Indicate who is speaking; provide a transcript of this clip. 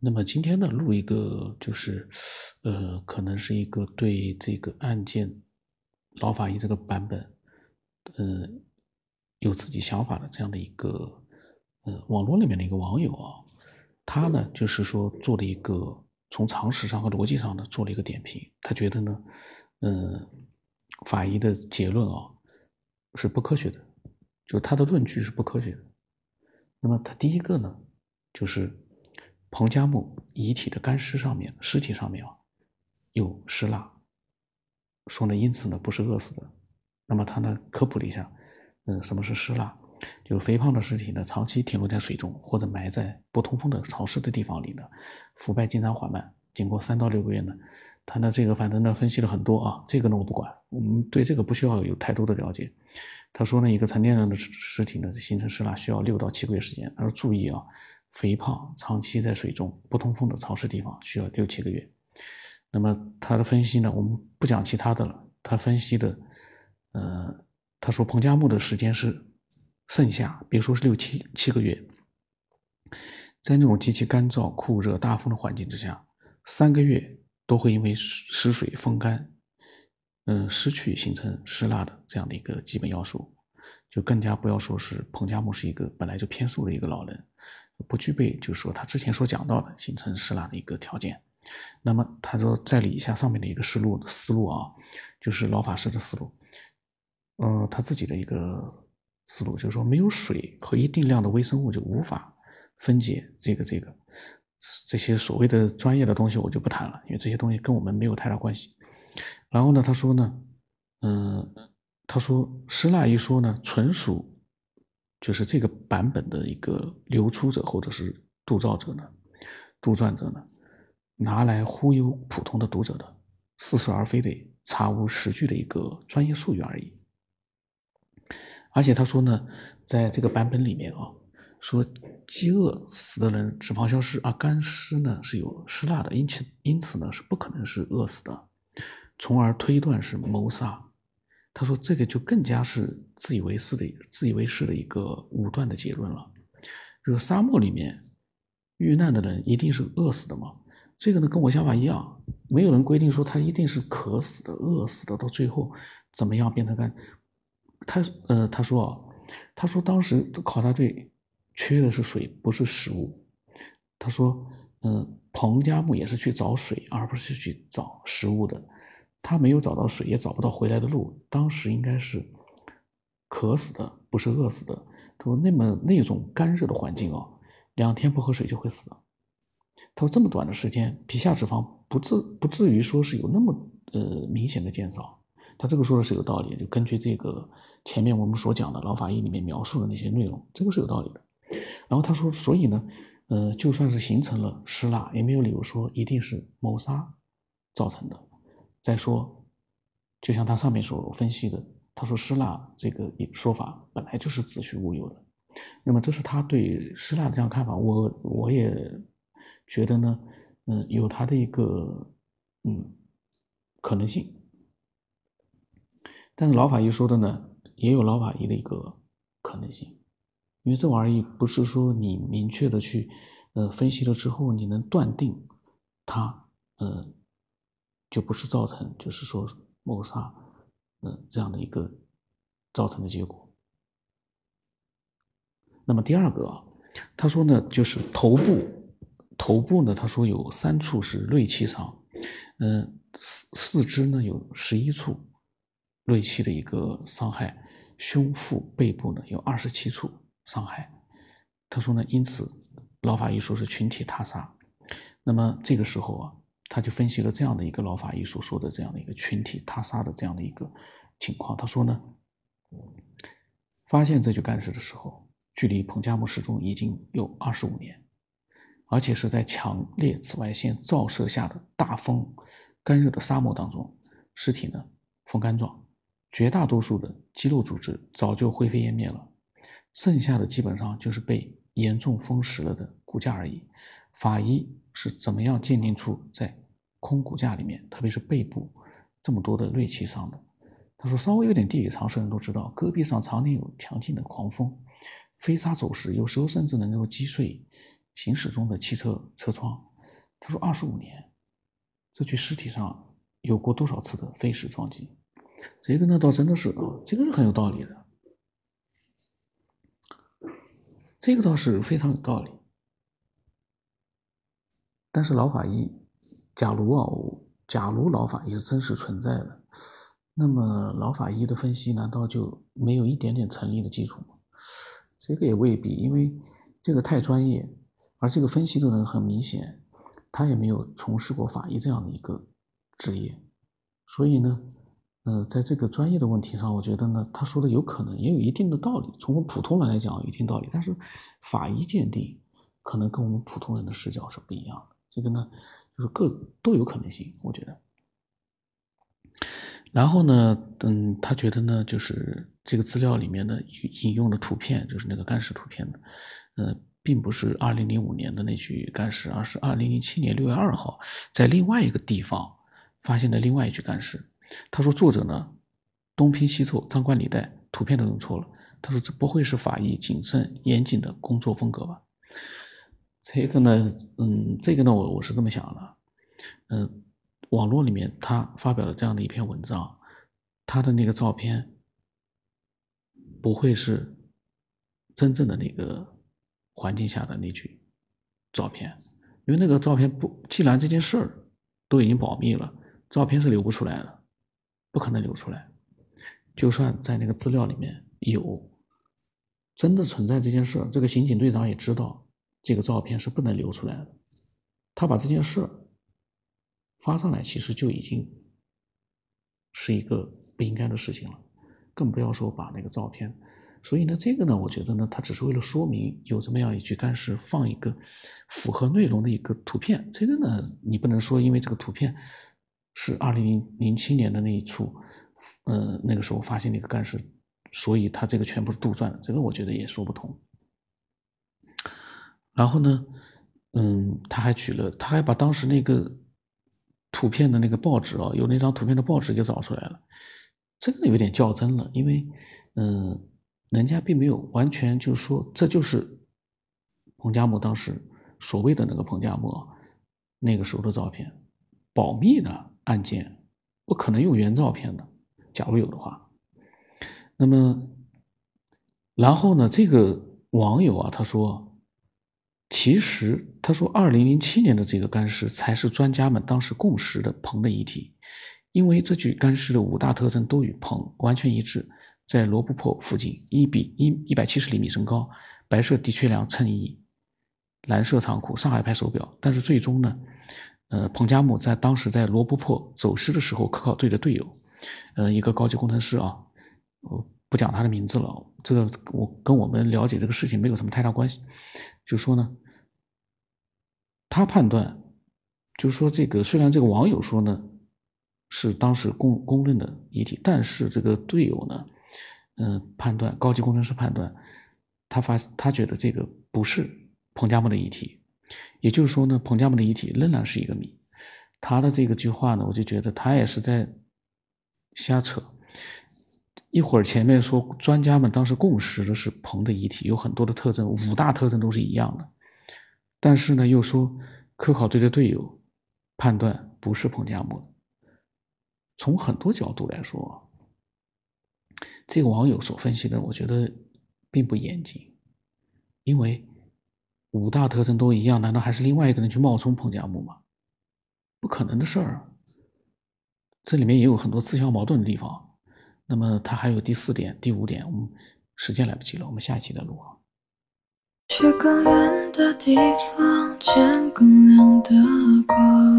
Speaker 1: 那么今天呢，录一个就是，呃，可能是一个对这个案件老法医这个版本，呃，有自己想法的这样的一个，呃，网络里面的一个网友啊，他呢就是说做了一个从常识上和逻辑上呢做了一个点评，他觉得呢，呃，法医的结论啊是不科学的，就是他的论据是不科学的。那么他第一个呢就是。彭加木遗体的干尸上面，尸体上面啊有尸蜡，说呢，因此呢不是饿死的。那么他呢科普了一下，嗯，什么是尸蜡？就是肥胖的尸体呢长期停留在水中或者埋在不通风的潮湿的地方里呢，腐败经常缓慢，经过三到六个月呢，他呢这个反正呢分析了很多啊，这个呢我不管，我们对这个不需要有太多的了解。他说呢，一个成年人的尸体呢形成尸蜡需要六到七个月时间。他说注意啊。肥胖长期在水中不通风的潮湿地方需要六七个月。那么他的分析呢？我们不讲其他的了。他分析的，呃，他说彭加木的时间是盛夏，别说是六七七个月，在那种极其干燥、酷热、大风的环境之下，三个月都会因为湿水风干，嗯，失去形成湿蜡的这样的一个基本要素，就更加不要说是彭加木是一个本来就偏素的一个老人。不具备，就是说他之前所讲到的形成湿蜡的一个条件。那么他说再理一下上面的一个思路思路啊，就是老法师的思路。嗯，他自己的一个思路就是说，没有水和一定量的微生物就无法分解这个这个这些所谓的专业的东西，我就不谈了，因为这些东西跟我们没有太大关系。然后呢，他说呢，嗯，他说湿蜡一说呢，纯属。就是这个版本的一个流出者或者是杜造者呢，杜撰者呢，拿来忽悠普通的读者的似是而非的查无实据的一个专业术语而已。而且他说呢，在这个版本里面啊，说饥饿死的人脂肪消失，而干尸呢是有湿蜡的，因此因此呢是不可能是饿死的，从而推断是谋杀。他说：“这个就更加是自以为是的、自以为是的一个武断的结论了。就是沙漠里面遇难的人一定是饿死的吗？这个呢，跟我想法一样，没有人规定说他一定是渴死的、饿死的，到最后怎么样变成干？他呃，他说啊，他说当时考察队缺的是水，不是食物。他说，嗯，彭加木也是去找水，而不是去找食物的。”他没有找到水，也找不到回来的路。当时应该是渴死的，不是饿死的。他说：“那么那种干热的环境啊，两天不喝水就会死。”他说：“这么短的时间，皮下脂肪不至不至于说是有那么呃明显的减少。”他这个说的是有道理，就根据这个前面我们所讲的老法医里面描述的那些内容，这个是有道理的。然后他说：“所以呢，呃，就算是形成了湿蜡，也没有理由说一定是谋杀造成的。”再说，就像他上面所分析的，他说施蜡这个说法本来就是子虚乌有的。那么这是他对施蜡这样看法，我我也觉得呢，嗯，有他的一个嗯可能性。但是老法医说的呢，也有老法医的一个可能性，因为这玩意不是说你明确的去呃分析了之后，你能断定他嗯。就不是造成，就是说谋杀，嗯，这样的一个造成的结果。那么第二个啊，他说呢，就是头部，头部呢，他说有三处是锐器伤，嗯，四四肢呢有十一处锐器的一个伤害，胸腹背部呢有二十七处伤害。他说呢，因此老法医说是群体他杀。那么这个时候啊。他就分析了这样的一个老法医所说的这样的一个群体他杀的这样的一个情况。他说呢，发现这具干尸的时候，距离彭加木失踪已经有二十五年，而且是在强烈紫外线照射下的大风、干热的沙漠当中，尸体呢风干状，绝大多数的肌肉组织早就灰飞烟灭了，剩下的基本上就是被严重风蚀了的骨架而已。法医。是怎么样鉴定出在空骨架里面，特别是背部这么多的锐器伤的？他说，稍微有点地理常识的人都知道，戈壁上常年有强劲的狂风，飞沙走石，有时候甚至能够击碎行驶中的汽车车窗。他说二十五年，这具尸体上有过多少次的飞石撞击？这个呢，倒真的是啊，这个是很有道理的，这个倒是非常有道理。但是老法医，假如啊，假如老法医是真实存在的，那么老法医的分析难道就没有一点点成立的基础吗？这个也未必，因为这个太专业，而这个分析的人很明显，他也没有从事过法医这样的一个职业，所以呢，呃，在这个专业的问题上，我觉得呢，他说的有可能也有一定的道理，从我们普通人来讲有一定道理，但是法医鉴定可能跟我们普通人的视角是不一样的。这个呢，就是各都有可能性，我觉得。然后呢，嗯，他觉得呢，就是这个资料里面的引用的图片，就是那个干尸图片的，呃，并不是二零零五年的那具干尸，而是二零零七年六月二号在另外一个地方发现的另外一具干尸。他说，作者呢东拼西凑，张冠李戴，图片都用错了。他说，这不会是法医谨慎严谨的工作风格吧？这个呢，嗯，这个呢，我我是这么想的，嗯，网络里面他发表了这样的一篇文章，他的那个照片不会是真正的那个环境下的那句照片，因为那个照片不，既然这件事儿都已经保密了，照片是流不出来的，不可能流出来，就算在那个资料里面有真的存在这件事，这个刑警队长也知道。这个照片是不能流出来的。他把这件事发上来，其实就已经是一个不应该的事情了，更不要说把那个照片。所以呢，这个呢，我觉得呢，他只是为了说明有这么样一具干尸，放一个符合内容的一个图片。这个呢，你不能说因为这个图片是二零零零七年的那一处，呃，那个时候发现的一个干尸，所以他这个全部是杜撰的。这个我觉得也说不通。然后呢，嗯，他还举了，他还把当时那个图片的那个报纸啊，有那张图片的报纸给找出来了。这个有点较真了，因为，嗯，人家并没有完全就是说这就是彭加木当时所谓的那个彭加木那个时候的照片，保密的案件不可能用原照片的。假如有的话，那么，然后呢，这个网友啊，他说。其实他说，二零零七年的这个干尸才是专家们当时共识的彭的遗体，因为这具干尸的五大特征都与彭完全一致，在罗布泊附近，一比一一百七十厘米身高，白色的确良衬衣，蓝色长裤，上海牌手表。但是最终呢，呃，彭加木在当时在罗布泊走失的时候，科考队的队友，呃，一个高级工程师啊，我不讲他的名字了，这个我跟我们了解这个事情没有什么太大关系。就说呢，他判断，就是说这个虽然这个网友说呢是当时公公认的遗体，但是这个队友呢，嗯，判断高级工程师判断，他发他觉得这个不是彭加木的遗体，也就是说呢，彭加木的遗体仍然是一个谜。他的这个句话呢，我就觉得他也是在瞎扯。一会儿前面说专家们当时共识的是彭的遗体有很多的特征，五大特征都是一样的，但是呢又说科考队的队友判断不是彭加木。从很多角度来说，这个网友所分析的，我觉得并不严谨，因为五大特征都一样，难道还是另外一个人去冒充彭加木吗？不可能的事儿，这里面也有很多自相矛盾的地方。那么它还有第四点、第五点，我们时间来不及了，我们下一期再录啊。去更远的地方，见更亮的光。